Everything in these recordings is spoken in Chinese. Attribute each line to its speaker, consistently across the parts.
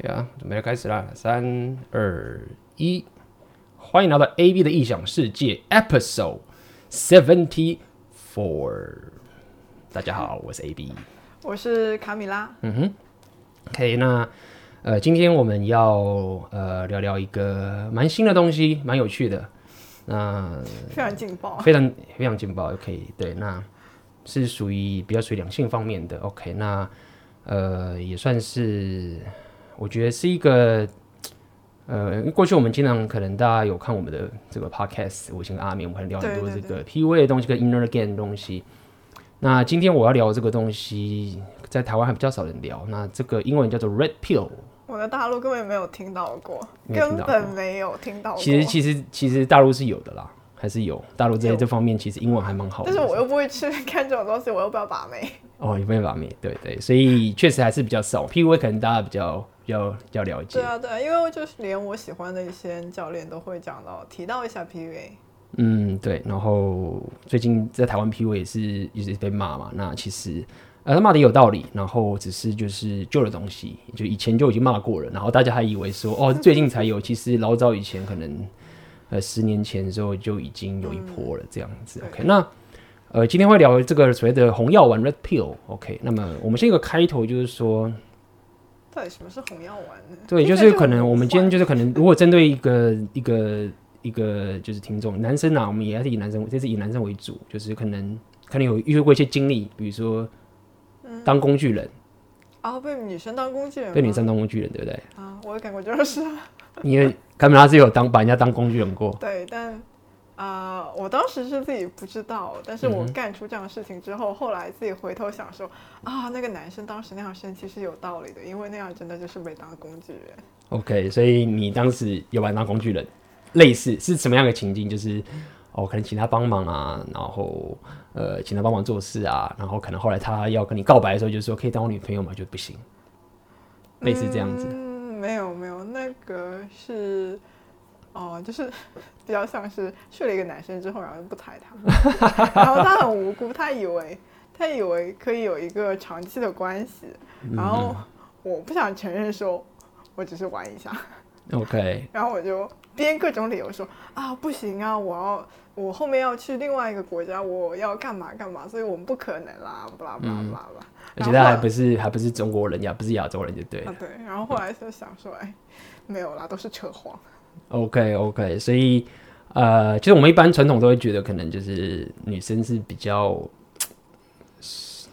Speaker 1: 可以啊，准备要开始啦！三二一，欢迎来到 AB 的异想世界，Episode Seventy Four。大家好，我是 AB，
Speaker 2: 我是卡米拉。
Speaker 1: 嗯哼，OK，那呃，今天我们要呃聊聊一个蛮新的东西，蛮有趣的。那
Speaker 2: 非常劲爆，
Speaker 1: 非常非常劲爆。OK，对，那是属于比较属于两性方面的。OK，那呃也算是。我觉得是一个，呃，过去我们经常可能大家有看我们的这个 podcast，我跟阿明我们可能聊很多这个 PUA 的东西跟 inner game 的东西。那今天我要聊这个东西，在台湾还比较少人聊。那这个英文叫做 Red Pill，
Speaker 2: 我在大陆根本没有听到过，根本没有听到过。
Speaker 1: 其实其实其实大陆是有的啦，还是有大陆在这方面其实英文还蛮好的。
Speaker 2: 但是我又不会去 看这种东西，我又不要把妹。
Speaker 1: 哦，你不要把妹，对对，所以确实还是比较少。PUA 可能大家比较。要要了解，
Speaker 2: 对啊，对啊，因为就是连我喜欢的一些教练都会讲到提到一下 PUA。
Speaker 1: 嗯，对。然后最近在台湾 PUA 也是一直被骂嘛。那其实呃他骂的有道理，然后只是就是旧的东西，就以前就已经骂过了。然后大家还以为说哦最近才有，其实老早以前可能呃十年前的时候就已经有一波了这样子。嗯、OK，那呃今天会聊这个所谓的红药丸 Red Pill。OK，那么我们先一个开头就是说。
Speaker 2: 到底什么是红药丸呢？
Speaker 1: 对，就是可能我们今天就是可能，如果针对一个一个一个就是听众男生啊，我们也是以男生，这是以男生为主，就是可能可能有遇过一些经历，比如说当工具人，
Speaker 2: 啊、嗯哦，被女生当工具人，
Speaker 1: 被女生当工具人，对不对？
Speaker 2: 啊，我的感觉就是，
Speaker 1: 因为卡米拉是有当把人家当工具人过，
Speaker 2: 对，但。啊，uh, 我当时是自己不知道，但是我干出这样的事情之后，嗯、后来自己回头想说，啊，那个男生当时那样生气是有道理的，因为那样真的就是被当工具人。OK，所以你当时有把他当工具人，类似是什么样的情境？就是哦，可能请他帮忙啊，然后呃，请他帮忙做事啊，然后可能后来他要跟你告白的时候，就说可以当我女朋友吗？就不行，类似这样子。嗯，没有没有，那个是。哦，就是比较像是睡了一个男生之后，然后就不睬他，然后他很无辜，他以为他以为可以有一个长期的关系，然后我不想承认说，我只是玩一下
Speaker 1: ，OK，
Speaker 2: 然后我就编各种理由说啊不行啊，我要我后面要去另外一个国家，我要干嘛干嘛，所以我们不可能啦，巴拉巴拉巴拉，
Speaker 1: 而且他还不是还不是中国人，也不是亚洲人，就对，
Speaker 2: 啊对，然后后来就想说，哎，没有啦，都是扯谎。
Speaker 1: OK OK，所以呃，其实我们一般传统都会觉得，可能就是女生是比较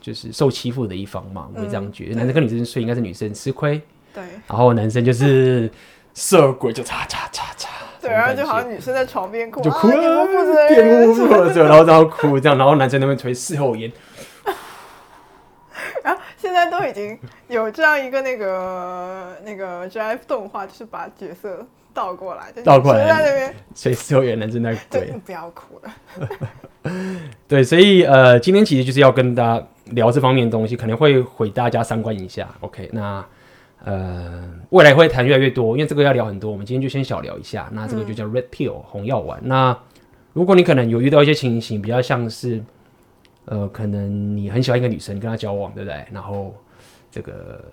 Speaker 1: 就是受欺负的一方嘛，我会这样觉得。男生跟女生睡，应该是女生吃亏，
Speaker 2: 对。
Speaker 1: 然后男生就是 色鬼，就擦擦擦擦。
Speaker 2: 对，然后就好像女生在床边哭，
Speaker 1: 就哭了，玷污妇了，然后然后哭这样，然后男生那边吹事后烟。
Speaker 2: 然后现在都已经有这样一个那个那个 GIF 动画，就是把角色。倒过来，
Speaker 1: 倒过来，在那边，所以所有人正在对，
Speaker 2: 不要哭了。
Speaker 1: 对，所以呃，今天其实就是要跟大家聊这方面的东西，可能会毁大家三观一下。OK，那呃，未来会谈越来越多，因为这个要聊很多。我们今天就先小聊一下。那这个就叫 Red Pill 红药丸。嗯、那如果你可能有遇到一些情形，比较像是呃，可能你很喜欢一个女生，跟她交往，对不对？然后这个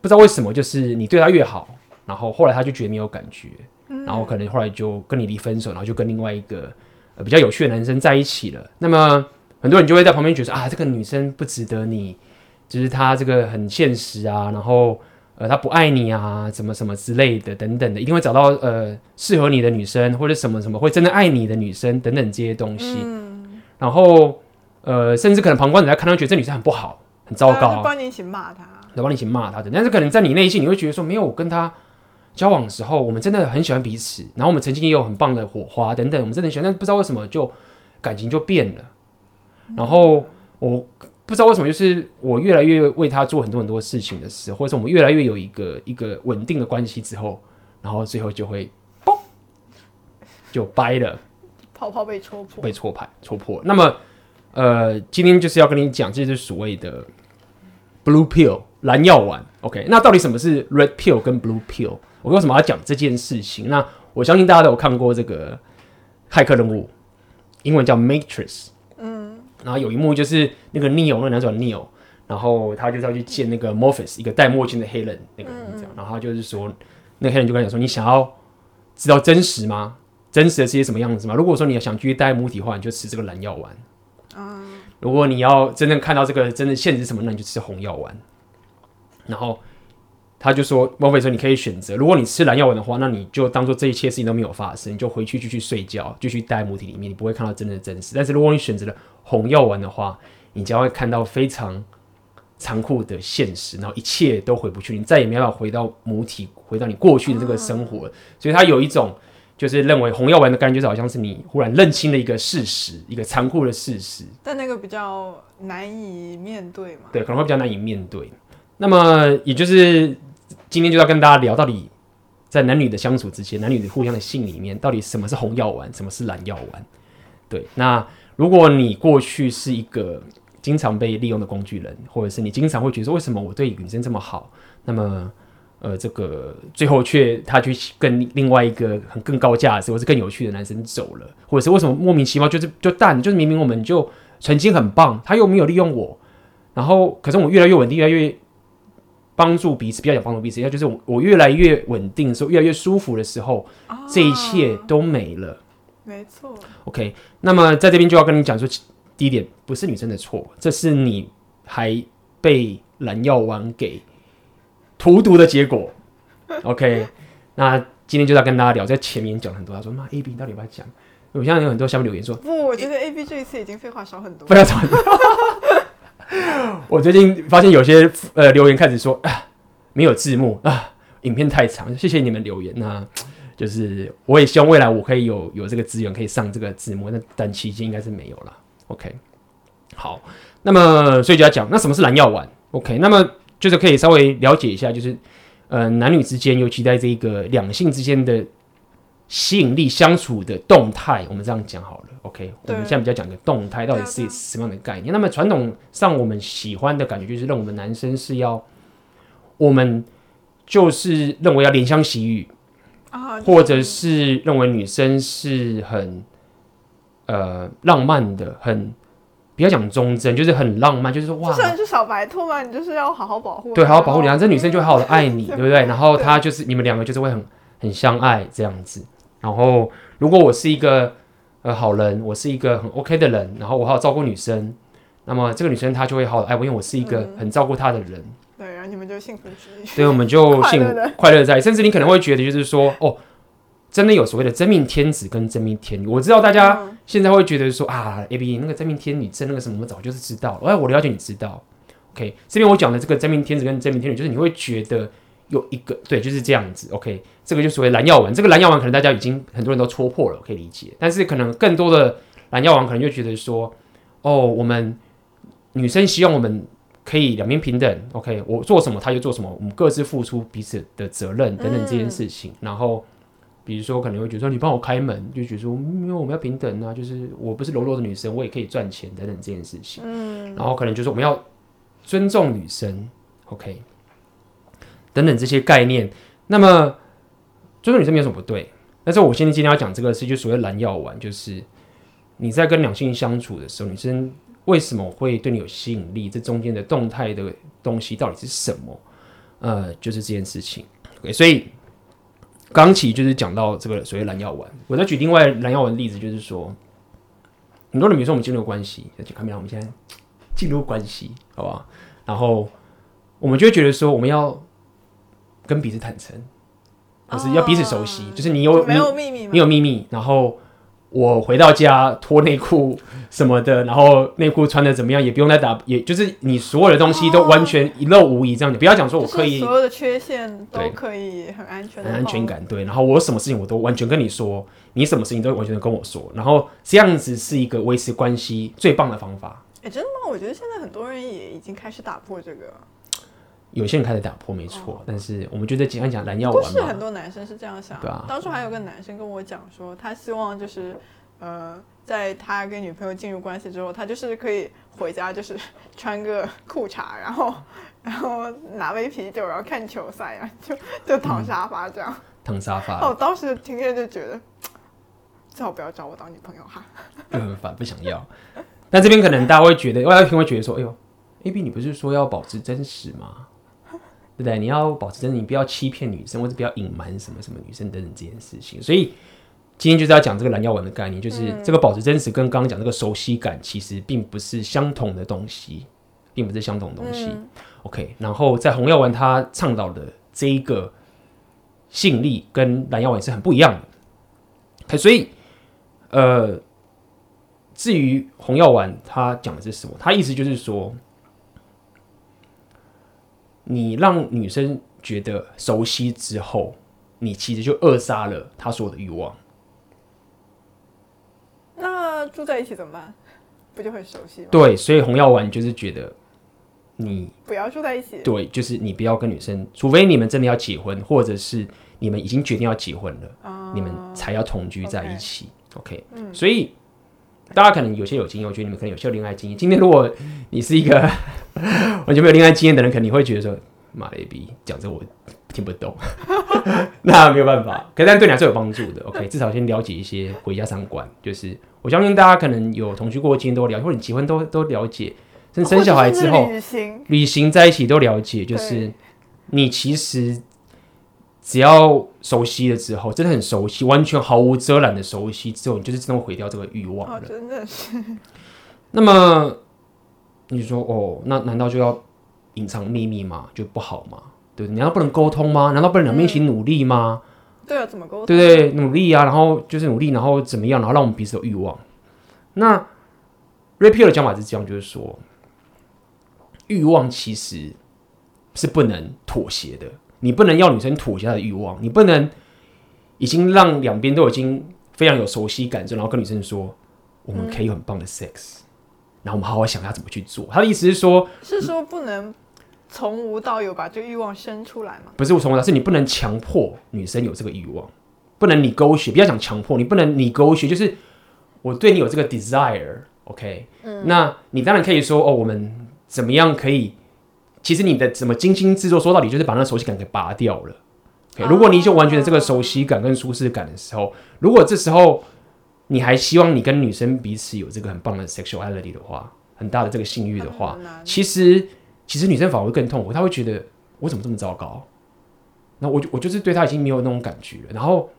Speaker 1: 不知道为什么，就是你对她越好。然后后来他就觉得没有感觉，嗯、然后可能后来就跟你离分手，然后就跟另外一个、呃、比较有趣的男生在一起了。那么很多人就会在旁边觉得啊，这个女生不值得你，就是她这个很现实啊，然后呃她不爱你啊，什么什么之类的等等的，一定会找到呃适合你的女生或者什么什么会真的爱你的女生等等这些东西。嗯、然后呃甚至可能旁观者在看到觉得这女生很不好，很糟糕，
Speaker 2: 帮你一起骂她，
Speaker 1: 来帮你一起骂她的。但是可能在你内心你会觉得说，没有我跟她。交往的时候，我们真的很喜欢彼此，然后我们曾经也有很棒的火花等等，我们真的很喜欢，但不知道为什么就感情就变了。然后我不知道为什么，就是我越来越为他做很多很多事情的时候，或者是我们越来越有一个一个稳定的关系之后，然后最后就会嘣，就掰了，
Speaker 2: 泡泡被戳破，
Speaker 1: 被戳破，戳破。那么，呃，今天就是要跟你讲，这就是所谓的 blue pill 蓝药丸。OK，那到底什么是 red pill 跟 blue pill？我为什么要讲这件事情？那我相信大家都有看过这个骇客任务，英文叫 Matrix。嗯，然后有一幕就是那个 Neo，那个男主角 Neo，然然后他就是要去见那个 Morpheus，一个戴墨镜的黑人那个人这样，然后他就是说，那个黑人就跟他讲说，你想要知道真实吗？真实的是些什么样子吗？如果说你要想继续待母体的话，你就吃这个蓝药丸。如果你要真正看到这个真的现实什么，那你就吃红药丸。然后他就说，莫非说你可以选择，如果你吃蓝药丸的话，那你就当做这一切事情都没有发生，你就回去继续睡觉，继续待在母体里面，你不会看到真的真实。但是如果你选择了红药丸的话，你将会看到非常残酷的现实，然后一切都回不去，你再也没办法回到母体，回到你过去的这个生活。所以他有一种。就是认为红药丸的感觉，就是好像是你忽然认清了一个事实，一个残酷的事实。
Speaker 2: 但那个比较难以面对嘛？
Speaker 1: 对，可能会比较难以面对。那么，也就是今天就要跟大家聊，到底在男女的相处之间，男女的互相的性里面，到底什么是红药丸，什么是蓝药丸？对，那如果你过去是一个经常被利用的工具人，或者是你经常会觉得说，为什么我对女生这么好？那么。呃，这个最后却他去跟另外一个很更高价值或是更有趣的男生走了，或者是为什么莫名其妙就是就淡，就是明明我们就曾经很棒，他又没有利用我，然后可是我越来越稳定，越来越帮助彼此，不要讲帮助彼此，要就是我我越来越稳定的时候，越来越舒服的时候，啊、这一切都没了。
Speaker 2: 没错。
Speaker 1: OK，那么在这边就要跟你讲说，第一点不是女生的错，这是你还被蓝药丸给。荼毒的结果，OK，那今天就要跟大家聊，在前面讲很多，他说妈，A B 到底要不要讲？我现在有很多下面留言说，
Speaker 2: 不，我觉得 A B 这一次已经废话少很多，
Speaker 1: 不要吵。我最近发现有些呃留言开始说啊，没有字幕啊，影片太长，谢谢你们留言。那就是我也希望未来我可以有有这个资源可以上这个字幕，那但期间应该是没有了。OK，好，那么所以就要讲，那什么是蓝药丸？OK，那么。就是可以稍微了解一下，就是呃男女之间，尤其在这个两性之间的吸引力相处的动态，我们这样讲好了。OK，我们现在比较讲个动态到底是什么样的概念？那么传统上我们喜欢的感觉就是认为我们男生是要，我们就是认为要怜香惜玉啊，或者是认为女生是很呃浪漫的，很。不要讲忠贞，就是很浪漫，就是说哇，
Speaker 2: 就算是小白兔嘛，你就是要好好保护，
Speaker 1: 对，好好保护你，这女生就会好好的爱你，对不对？然后她就是你们两个就是会很很相爱这样子。然后如果我是一个呃好人，我是一个很 OK 的人，然后我好好照顾女生，那么这个女生她就会好好爱我，因为我是一个很照顾她的人。嗯、
Speaker 2: 对，然后你们就幸福之，
Speaker 1: 所以我们就幸快乐在，甚至你可能会觉得就是说哦。真的有所谓的真命天子跟真命天女，我知道大家现在会觉得说啊，A B 那个真命天女真那个什么，我早就是知道了。哎，我了解你知道，OK。这边我讲的这个真命天子跟真命天女，就是你会觉得有一个对，就是这样子，OK。这个就所谓蓝药丸，这个蓝药丸可能大家已经很多人都戳破了，可以理解。但是可能更多的蓝药丸可能就觉得说，哦，我们女生希望我们可以两边平等，OK。我做什么他就做什么，我们各自付出彼此的责任等等这件事情，然后。比如说，可能会觉得说你帮我开门，就觉得说，因为我们要平等啊，就是我不是柔弱的女生，我也可以赚钱等等这件事情。嗯，然后可能就是我们要尊重女生，OK，等等这些概念。那么尊重女生没有什么不对，但是我现在今天要讲这个是就所谓蓝药丸，就是你在跟两性相处的时候，女生为什么会对你有吸引力？这中间的动态的东西到底是什么？呃，就是这件事情。OK，所以。刚起就是讲到这个所谓蓝药丸，我再举另外蓝药丸的例子，就是说，很多人比如说我们进入关系，要去看没有？我们现在进入关系，好不好？然后我们就会觉得说，我们要跟彼此坦诚，就、哦、是要彼此熟悉，就是你有没有秘密，你有秘密，然后。我回到家脱内裤什么的，然后内裤穿的怎么样，也不用再打，也就是你所有的东西都完全一漏无遗，这样子，不要讲说我刻意，
Speaker 2: 所有的缺陷都可以很安全，
Speaker 1: 很安全感，对。然后我什么事情我都完全跟你说，你什么事情都完全跟我说，然后这样子是一个维持关系最棒的方法。
Speaker 2: 哎，真的吗？我觉得现在很多人也已经开始打破这个。
Speaker 1: 有些人开始打破，没错，但是我们觉得简单讲蓝药丸
Speaker 2: 是很多男生是这样想。对啊。当初还有个男生跟我讲说，他希望就是，呃，在他跟女朋友进入关系之后，他就是可以回家就是 穿个裤衩，然后 然后拿杯啤酒，然后看球赛啊，就就躺沙发这样。嗯、躺沙发。哦，我当时听见就觉得，最好不要找我当女朋友哈。就很烦，不想要。那这边可能大家会觉得，外一听会觉得说，哎呦。
Speaker 1: ，A B，你不是说要保持真实吗？对不对？你要保持真实，你不要欺骗女生，或者不要隐瞒什么什么女生等等这件事情。所以今天就是要讲这个蓝药丸的概念，就是这个保持真实跟刚刚讲这个熟悉感其实并不是相同的东西，并不是相同的东西。嗯、OK，然后在红药丸它倡导的这一个吸引力跟蓝药丸是很不一样的。所以呃，至于红药丸它讲的是什么？它意思就是说。你让女生觉得熟悉之后，你其实就扼杀了她所有的欲望。
Speaker 2: 那住在一起怎么办？不就很熟悉吗？
Speaker 1: 对，所以红药丸就是觉得你
Speaker 2: 不要住在一起。
Speaker 1: 对，就是你不要跟女生，除非你们真的要结婚，或者是你们已经决定要结婚了，嗯、你们才要同居在一起。OK，, okay、嗯、所以。大家可能有些有经验，我觉得你们可能有些恋爱经验。今天如果你是一个 完全没有恋爱经验的人，肯定会觉得说：“妈的逼，讲这我听不懂。”那没有办法，可是但对你还是有帮助的。OK，至少先了解一些回家三观。就是我相信大家可能有同居过经验都了解，或者你结婚都都了解，甚至生小孩之后
Speaker 2: 旅行
Speaker 1: 旅行在一起都了解。就是你其实。只要熟悉了之后，真的很熟悉，完全毫无遮拦的熟悉之后，你就是自动毁掉这个欲望了。
Speaker 2: 哦，真的是。
Speaker 1: 那么你说哦，那难道就要隐藏秘密吗？就不好吗？对，难道不能沟通吗？难道不能两边一起努力吗？
Speaker 2: 嗯、对啊，怎么沟通？
Speaker 1: 对对，努力啊，然后就是努力，然后怎么样，然后让我们彼此有欲望。那 Red Pill 的讲法是这样，就是说，欲望其实是不能妥协的。你不能要女生妥协她的欲望，你不能已经让两边都已经非常有熟悉感之后，然后跟女生说我们可以有很棒的 sex，、嗯、然后我们好好想下怎么去做。他的意思是说，
Speaker 2: 是说不能从无到有把这个欲望生出来吗？
Speaker 1: 不是我从无到，是你不能强迫女生有这个欲望，不能你勾选，不要讲强迫，你不能你勾选，就是我对你有这个 desire，OK，、okay? 嗯，那你当然可以说哦，我们怎么样可以。其实你的怎么精心制作，说到底就是把那个熟悉感给拔掉了。Okay? 如果你就完全的这个熟悉感跟舒适感的时候，如果这时候你还希望你跟女生彼此有这个很棒的 sexuality 的话，很大的这个性欲的话，其实其实女生反而会更痛苦，她会觉得我怎么这么糟糕？那我我就是对她已经没有那种感觉了，然后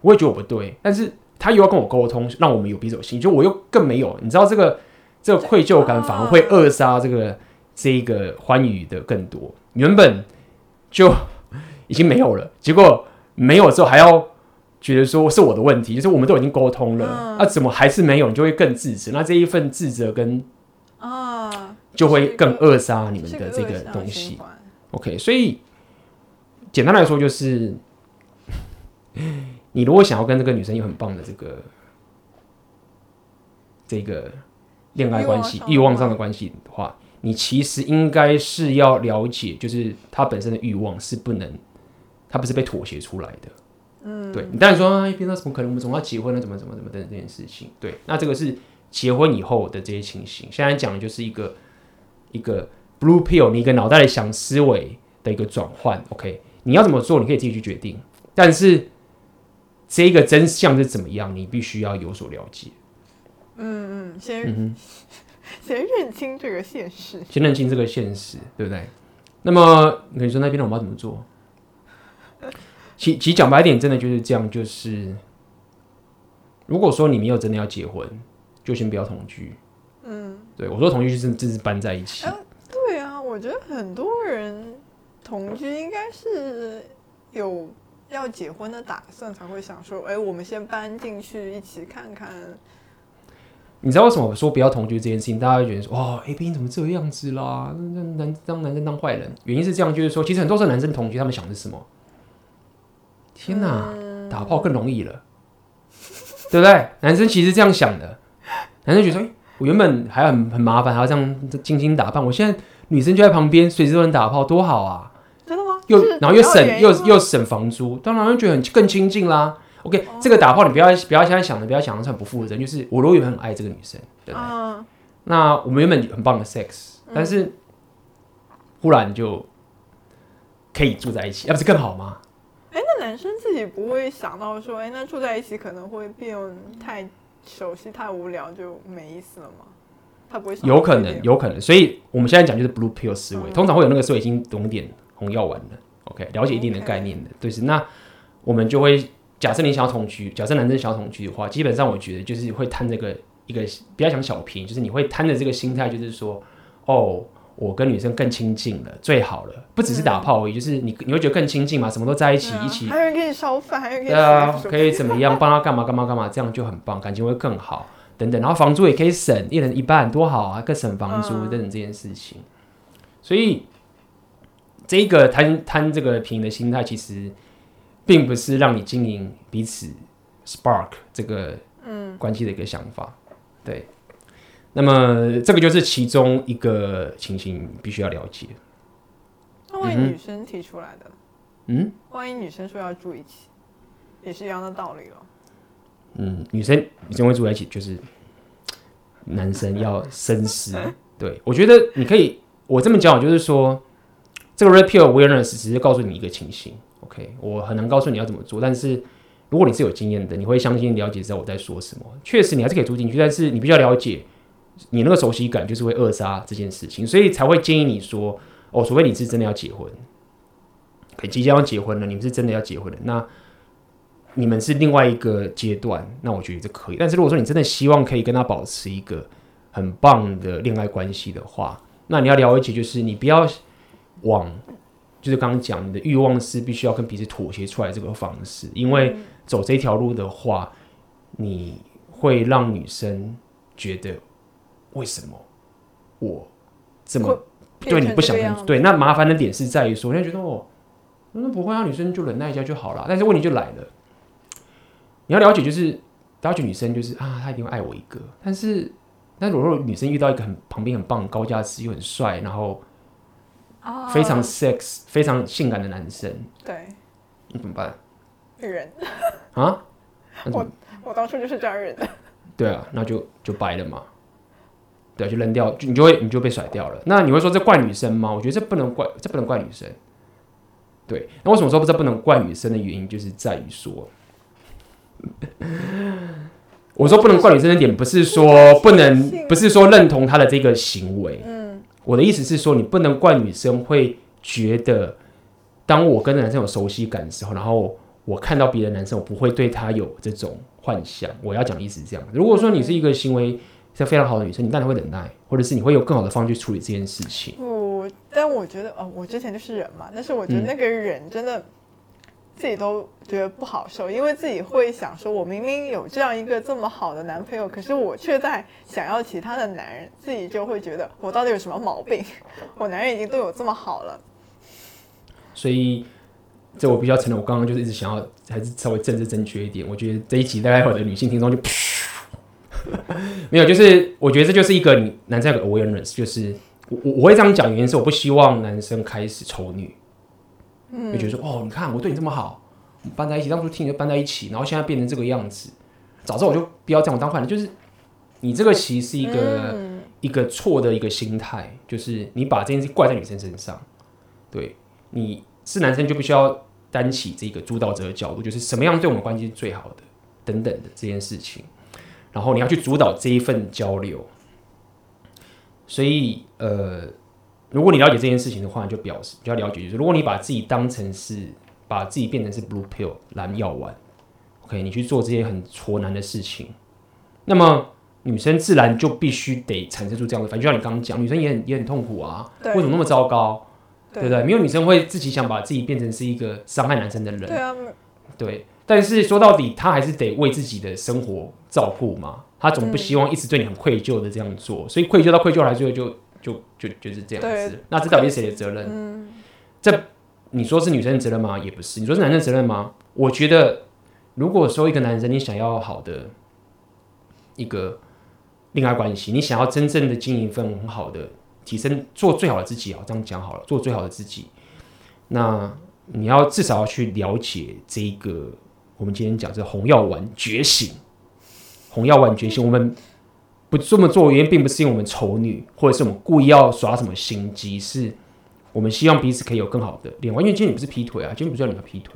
Speaker 1: 我也觉得我不对，但是她又要跟我沟通，让我们有彼此有心，就我又更没有，你知道这个这个愧疚感反而会扼杀这个。这一个欢愉的更多，原本就已经没有了，结果没有之后还要觉得说是我的问题，就是我们都已经沟通了，那、嗯啊、怎么还是没有？你就会更自责，那这一份自责跟啊，就会更扼杀你们的这个东西。OK，所以简单来说就是，你如果想要跟这个女生有很棒的这个这个恋爱关系、欲望上的关系的话。你其实应该是要了解，就是他本身的欲望是不能，他不是被妥协出来的。嗯，对你当然说，哎，平常怎么可能？我们总要结婚了，怎么怎么怎么的这件事情。对，那这个是结婚以后的这些情形。现在讲的就是一个一个 blue pill，你一个脑袋里想思维的一个转换。OK，你要怎么做，你可以自己去决定。但是这个真相是怎么样，你必须要有所了解。
Speaker 2: 嗯嗯，先嗯哼。先认清这个现实，
Speaker 1: 先认清这个现实，对不对？那么你说那边的我们要怎么做？其其实讲白点，真的就是这样。就是如果说你没有真的要结婚，就先不要同居。嗯，对我说同居就是就是搬在一起。
Speaker 2: 啊，对啊，我觉得很多人同居应该是有要结婚的打算，才会想说，哎，我们先搬进去一起看看。
Speaker 1: 你知道为什么我说不要同居这件事情？大家会觉得说：“哇，A B 你怎么这个样子啦？那男当男生当坏人。”原因是这样，就是说，其实很多时候男生同居，他们想的是什么？天哪，嗯、打炮更容易了，对不对？男生其实这样想的。男生觉得说：“哎，我原本还很很麻烦，还要这样精心打扮，我现在女生就在旁边，随时都能打炮，多好啊！”
Speaker 2: 真的吗？
Speaker 1: 又然后又省又又省房租，当然会觉得很更亲近啦。OK，这个打炮你不要不要现在想的，不要想的很不负责任。就是我如果原本很爱这个女生，对不对？嗯、那我们原本很棒的 sex，但是忽然就可以住在一起，那、不是更好吗？
Speaker 2: 哎，那男生自己不会想到说，哎，那住在一起可能会变太熟悉、太无聊，就没意思了吗？他不会
Speaker 1: 有可能，有可能。所以我们现在讲就是 blue pill 思维，嗯、通常会有那个时候已经懂点红药丸了，OK，了解一定的概念的，对是。那我们就会假设你想要同居，假设男生想要同居的话，基本上我觉得就是会贪这个一个比较想小便宜，就是你会贪的这个心态，就是说，哦。我跟女生更亲近了，最好了，不只是打炮而已，嗯、就是你你会觉得更亲近嘛，什么都在一起，啊、一起，
Speaker 2: 还有人给你烧饭，还有人给你
Speaker 1: 对啊，可以怎么样帮他干嘛干嘛干嘛，这样就很棒，感情会更好，等等，然后房租也可以省，一人一半，多好啊，更省房租等等这件事情，嗯、所以这个贪贪这个便宜的心态，其实并不是让你经营彼此 spark 这个嗯关系的一个想法，嗯、对。那么这个就是其中一个情形，必须要了解。
Speaker 2: 那万一女生提出来的，
Speaker 1: 嗯，
Speaker 2: 万一女生说要住一起，也是一样的道理哦。
Speaker 1: 嗯，女生女生会住在一起，就是男生要深思。对，我觉得你可以，我这么讲，就是说，这个 pill awareness 只是告诉你一个情形。OK，我很难告诉你要怎么做，但是如果你是有经验的，你会相信了解知道我在说什么。确实，你还是可以住进去，但是你必须要了解。你那个熟悉感就是会扼杀这件事情，所以才会建议你说：哦，除非你是真的要结婚，可以即将要结婚了，你们是真的要结婚了，那你们是另外一个阶段，那我觉得这可以。但是如果说你真的希望可以跟他保持一个很棒的恋爱关系的话，那你要了解，就是你不要往，就是刚刚讲你的欲望是必须要跟彼此妥协出来这个方式，因为走这条路的话，你会让女生觉得。为什么我这么对你不想跟？对，那麻烦的点是在于说，人家觉得哦，那不会啊，女生就忍耐一下就好了。但是问题就来了，你要了解，就是了解女生就是啊，她一定会爱我一个。但是，那如果女生遇到一个很旁边很棒、高价值又很帅，然后非常 sex、非常性感的男生，
Speaker 2: 对，
Speaker 1: 你怎么办？
Speaker 2: 忍
Speaker 1: 啊？
Speaker 2: 我我当初就是这样忍的。
Speaker 1: 对啊，那就就掰了嘛。对，就扔掉，就你就会你就被甩掉了。那你会说这怪女生吗？我觉得这不能怪，这不能怪女生。对，那为什么说这不能怪女生的原因，就是在于说，我说不能怪女生的点，不是说不能，不是说认同她的这个行为。嗯，我的意思是说，你不能怪女生会觉得，当我跟男生有熟悉感的时候，然后我看到别的男生，我不会对他有这种幻想。我要讲的意思是这样。如果说你是一个行为。是非常好的女生，你当然会忍耐，或者是你会有更好的方式去处理这件事情。
Speaker 2: 不，但我觉得，哦，我之前就是忍嘛，但是我觉得那个忍真的自己都觉得不好受，因为自己会想说，我明明有这样一个这么好的男朋友，可是我却在想要其他的男人，自己就会觉得我到底有什么毛病？我男人已经对我这么好了。
Speaker 1: 所以，这我比较承认，我刚刚就是一直想要还是稍微政治正确一点。我觉得这一集大概有的女性听众就。没有，就是我觉得这就是一个男生的 awareness，就是我我会这样讲，原因是我不希望男生开始丑女，嗯，就觉得说哦，你看我对你这么好，搬在一起，当初听你就搬在一起，然后现在变成这个样子，早知道我就不要这样我当坏人。就是你这个其实是一个、嗯、一个错的一个心态，就是你把这件事怪在女生身上，对，你是男生就必须要担起这个主导者的角度，就是什么样对我们关系是最好的，等等的这件事情。然后你要去主导这一份交流，所以呃，如果你了解这件事情的话，你就表示比较了解，就是如果你把自己当成是把自己变成是 blue pill 蓝药丸，OK，你去做这些很挫难的事情，那么女生自然就必须得产生出这样的反应，就像你刚刚讲，女生也很也很痛苦啊，为什么那么糟糕？对，不对？没有女生会自己想把自己变成是一个伤害男生的人，对啊，对。但是说到底，她还是得为自己的生活照顾嘛。她总不希望一直对你很愧疚的这样做，嗯、所以愧疚到愧疚来，最后就就就就是这样子。那这到底是谁的责任？嗯、这你说是女生的责任吗？也不是。你说是男生的责任吗？我觉得，如果说一个男生你想要好的一个恋爱关系，你想要真正的经营一份很好的提升，做最好的自己啊，这样讲好了，做最好的自己，那你要至少要去了解这一个。我们今天讲这红药丸觉醒，红药丸觉醒。我们不这么做原因，并不是因为我们丑女，或者是我们故意要耍什么心机，是我们希望彼此可以有更好的恋爱。因为今天你不是劈腿啊，今天不是要你要劈腿，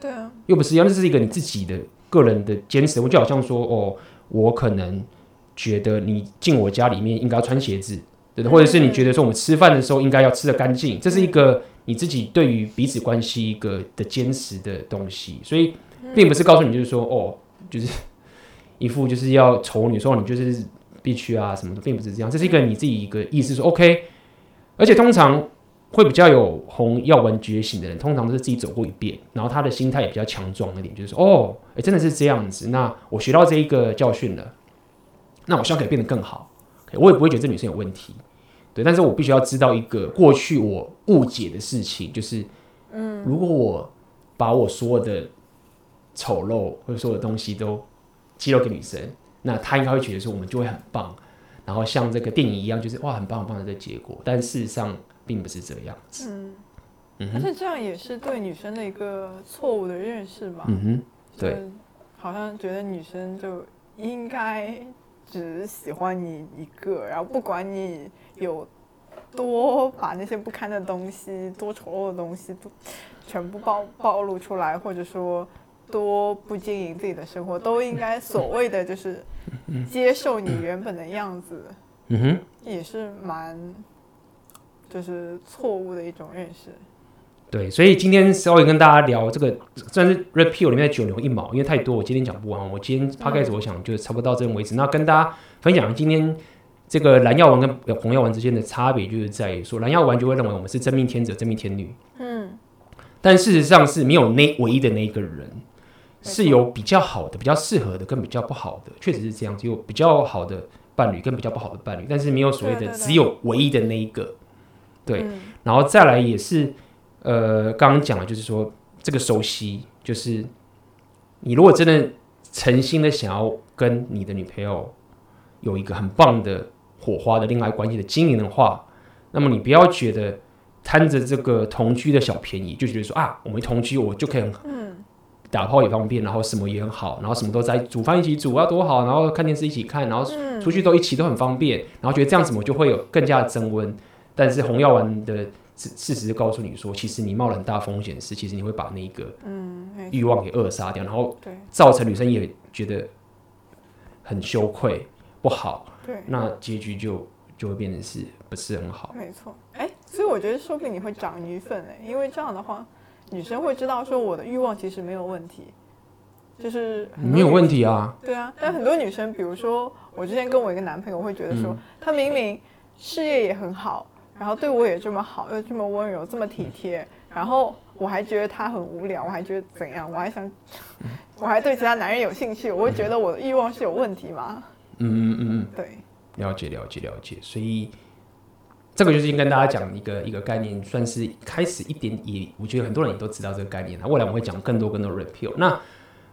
Speaker 2: 对啊，
Speaker 1: 又不是一样，这是一个你自己的个人的坚持。我就好像说，哦，我可能觉得你进我家里面应该要穿鞋子，对的，或者是你觉得说我们吃饭的时候应该要吃的干净，这是一个你自己对于彼此关系一个的坚持的东西，所以并不是告诉你就是说哦，就是 一副就是要丑女说你就是必须啊什么的，并不是这样，这是一个你自己一个意思说 OK，而且通常。会比较有红药丸觉醒的人，通常都是自己走过一遍，然后他的心态也比较强壮一点，就是说，哦，真的是这样子。那我学到这一个教训了，那我希望可以变得更好。我也不会觉得这女生有问题，对。但是我必须要知道一个过去我误解的事情，就是，嗯，如果我把我所有的丑陋或者所有的东西都揭露给女生，那他应该会觉得说我们就会很棒，然后像这个电影一样，就是哇，很棒很棒的这个结果。但事实上。并不是这个样子，
Speaker 2: 嗯，但是这样也是对女生的一个错误的认识吧？
Speaker 1: 嗯哼，对，
Speaker 2: 好像觉得女生就应该只喜欢你一个，然后不管你有多把那些不堪的东西、多丑陋的东西都全部暴暴露出来，或者说多不经营自己的生活，都应该所谓的就是接受你原本的样子。嗯哼，也是蛮。就是错误的一种认识。
Speaker 1: 对，所以今天稍微跟大家聊这个，算是 Red Pill 里面的九牛一毛，因为太多，我今天讲不完。我今天 Podcast 我想就差不多到这边为止。嗯、那跟大家分享今天这个蓝药丸跟红药丸之间的差别，就是在于说蓝药丸就会认为我们是真命天子、真命天女。嗯。但事实上是没有那唯一的那一个人，是有比较好的、比较适合的跟比较不好的，确实是这样子，有比较好的伴侣跟比较不好的伴侣，但是没有所谓的只有唯一的那一个。对，然后再来也是，呃，刚刚讲的就是说，这个熟悉，就是你如果真的诚心的想要跟你的女朋友有一个很棒的火花的恋爱关系的经营的话，那么你不要觉得贪着这个同居的小便宜，就觉得说啊，我们同居我就可以打炮也方便，然后什么也很好，然后什么都在煮饭一起煮啊多好，然后看电视一起看，然后出去都一起都很方便，然后觉得这样子我就会有更加的增温。但是红药丸的事事实是告诉你说，其实你冒了很大风险，是其实你会把那个嗯欲望给扼杀掉，然后造成女生也觉得很羞愧不好，对，那结局就就会变成是不是很好？
Speaker 2: 没错，哎，所以我觉得说不定你会长女粉哎，因为这样的话，女生会知道说我的欲望其实没有问题，就是
Speaker 1: 没有问题啊，
Speaker 2: 对啊，但很多女生，比如说我之前跟我一个男朋友会觉得说，他明明事业也很好。然后对我也这么好，又这么温柔，这么体贴，然后我还觉得他很无聊，我还觉得怎样？我还想，我还对其他男人有兴趣，我会觉得我的欲望是有问题吗？
Speaker 1: 嗯嗯嗯嗯，
Speaker 2: 对，
Speaker 1: 了解了解了解。所以这个就是跟大家讲一个一个概念，算是开始一点也，我觉得很多人也都知道这个概念。那未来我们会讲更多更多 Red Pill。那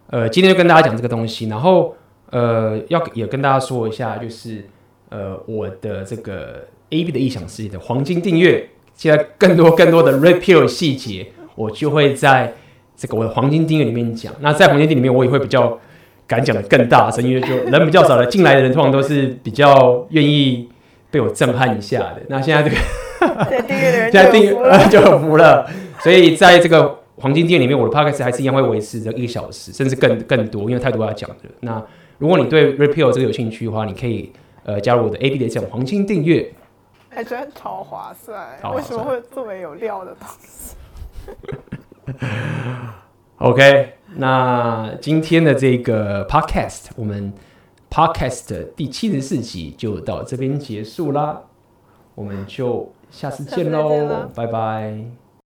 Speaker 1: 呃，今天就跟大家讲这个东西，然后呃，要也跟大家说一下，就是呃，我的这个。A B 的异想世界的黄金订阅，现在更多更多的 Red Pill 细节，我就会在这个我的黄金订阅里面讲。那在黄金订阅里面，我也会比较敢讲的更大声，因为就人比较少了，进来的人通常都是比较愿意被我震撼一下的。那现在这个
Speaker 2: 现在订阅的人
Speaker 1: 现在订阅就很服了，所以在这个黄金店里面，我的 Podcast 还是一样会维持着一个小时，甚至更更多，因为太多要讲的。那如果你对 Red Pill 这个有兴趣的话，你可以呃加入我的 A B 的这种黄金订阅。
Speaker 2: 还觉得超划算，为什么会这么有料的东西？
Speaker 1: OK，那今天的这个 Podcast，我们 Podcast 第七十四集就到这边结束啦，我们就下次见喽，拜拜。